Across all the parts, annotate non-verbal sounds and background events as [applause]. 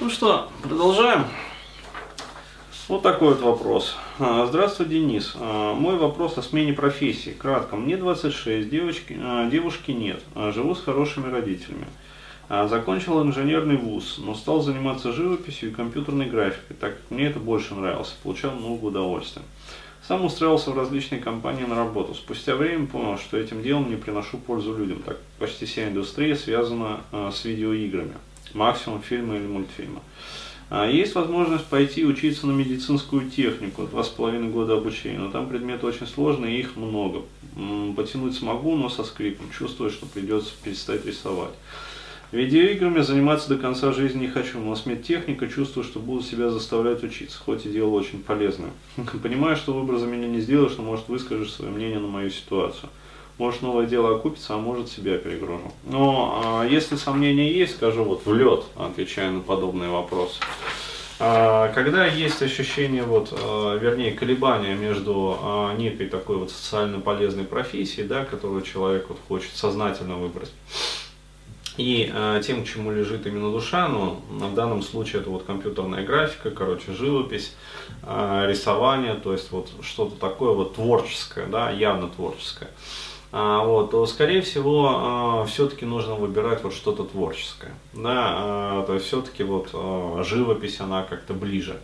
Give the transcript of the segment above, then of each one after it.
Ну что, продолжаем. Вот такой вот вопрос. А, Здравствуй, Денис. А, Мой вопрос о смене профессии. Кратко. Мне 26, девочки, а, девушки нет. Живу с хорошими родителями. Закончил инженерный вуз, но стал заниматься живописью и компьютерной графикой, так как мне это больше нравилось, получал много удовольствия. Сам устраивался в различные компании на работу. Спустя время понял, что этим делом не приношу пользу людям, так как почти вся индустрия связана с видеоиграми. Максимум фильмы или мультфильмы. А, Есть возможность пойти учиться на медицинскую технику, два с половиной года обучения, но там предметы очень сложные их много. Потянуть смогу, но со скрипом, чувствую, что придется перестать рисовать. Видеоиграми заниматься до конца жизни не хочу, но с медтехника чувствую, что буду себя заставлять учиться, хоть и дело очень полезное. [laughs] Понимаю, что выбор за меня не сделаешь, но может выскажешь свое мнение на мою ситуацию. Может новое дело окупится, а может себя перегружу. Но а, если сомнения есть, скажу вот в лед, отвечая на подобные вопросы. А, Когда есть ощущение, вот, а, вернее, колебания между некой такой вот социально полезной профессией, да, которую человек вот хочет сознательно выбрать, и тем, к чему лежит именно душа, ну, в данном случае это вот компьютерная графика, короче, живопись, рисование, то есть вот что-то такое вот творческое, да, явно творческое. А, вот, то, скорее всего, э, все-таки нужно выбирать вот что-то творческое, да, э, то есть все-таки вот э, живопись, она как-то ближе.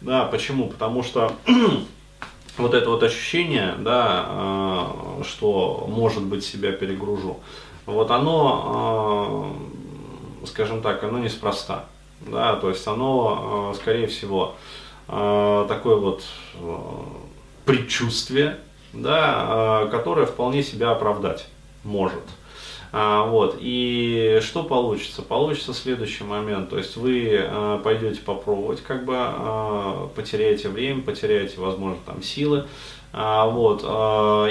Да, почему? Потому что [clears throat] вот это вот ощущение, да, что, может быть, себя перегружу, вот оно, скажем так, оно неспроста. Да, то есть оно, скорее всего, такое вот предчувствие, да, э, которое вполне себя оправдать может. А, вот, и что получится? Получится следующий момент, то есть вы э, пойдете попробовать, как бы потеряете время, потеряете, возможно, там силы, а, вот,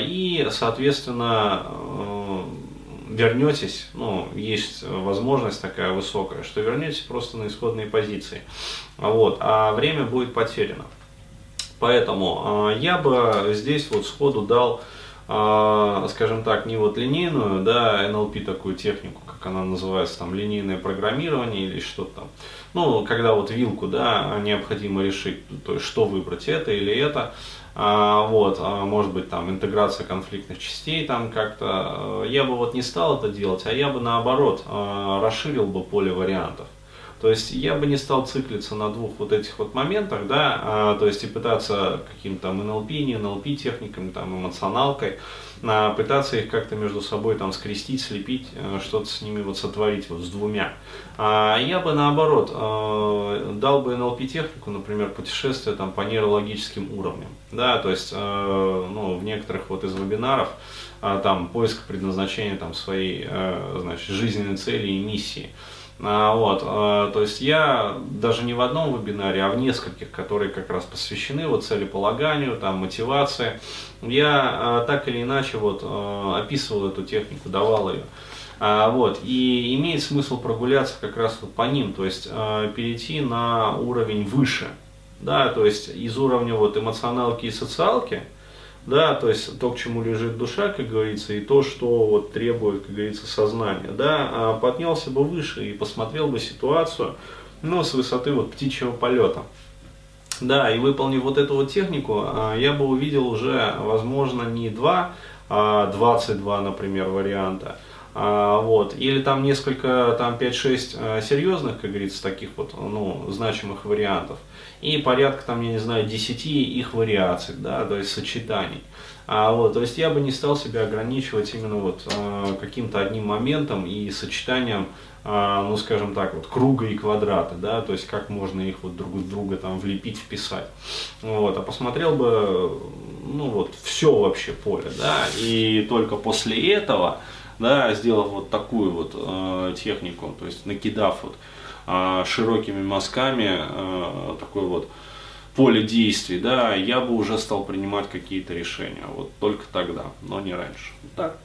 и, соответственно, э, вернетесь, ну, есть возможность такая высокая, что вернетесь просто на исходные позиции, вот, а время будет потеряно. Поэтому э, я бы здесь вот сходу дал, э, скажем так, не вот линейную, да, NLP такую технику, как она называется, там, линейное программирование или что-то там. Ну, когда вот вилку, да, необходимо решить, то есть что выбрать, это или это. А, вот, а, может быть, там, интеграция конфликтных частей, там, как-то, я бы вот не стал это делать, а я бы, наоборот, а, расширил бы поле вариантов. То есть я бы не стал циклиться на двух вот этих вот моментах, да, а, то есть и пытаться каким-то там НЛП, не НЛП техниками, там, эмоционалкой, а, пытаться их как-то между собой там скрестить, слепить, а, что-то с ними вот сотворить вот с двумя. А, я бы наоборот а, дал бы НЛП технику, например, путешествие там по нейрологическим уровням, да, то есть, а, ну, в некоторых вот из вебинаров, а, там, поиск предназначения там своей, а, значит, жизненной цели и миссии. А, вот, а, то есть я даже не в одном вебинаре, а в нескольких, которые как раз посвящены вот целеполаганию, там, мотивации, я а, так или иначе вот описывал эту технику, давал ее. Вот, и имеет смысл прогуляться как раз вот по ним, то есть перейти на уровень выше, да, то есть из уровня вот эмоционалки и социалки, да, то есть то, к чему лежит душа, как говорится, и то, что вот требует, как говорится, сознание, да, а поднялся бы выше и посмотрел бы ситуацию, ну, с высоты вот птичьего полета. Да, и выполнив вот эту вот технику, а, я бы увидел уже, возможно, не два, а 22, например, варианта, а, вот, или там несколько, там 5-6 а, серьезных, как говорится, таких вот, ну, значимых вариантов, и порядка, там, я не знаю, 10 их вариаций, да, то есть сочетаний. А, вот, то есть я бы не стал себя ограничивать именно вот а, каким-то одним моментом и сочетанием, а, ну скажем так, вот круга и квадрата, да, то есть как можно их вот друг в друга там влепить, вписать. Вот, а посмотрел бы, ну вот, все вообще поле, да, и только после этого, да, сделав вот такую вот э, технику, то есть накидав вот э, широкими мазками э, такой вот поле действий, да, я бы уже стал принимать какие-то решения. Вот только тогда, но не раньше. Так.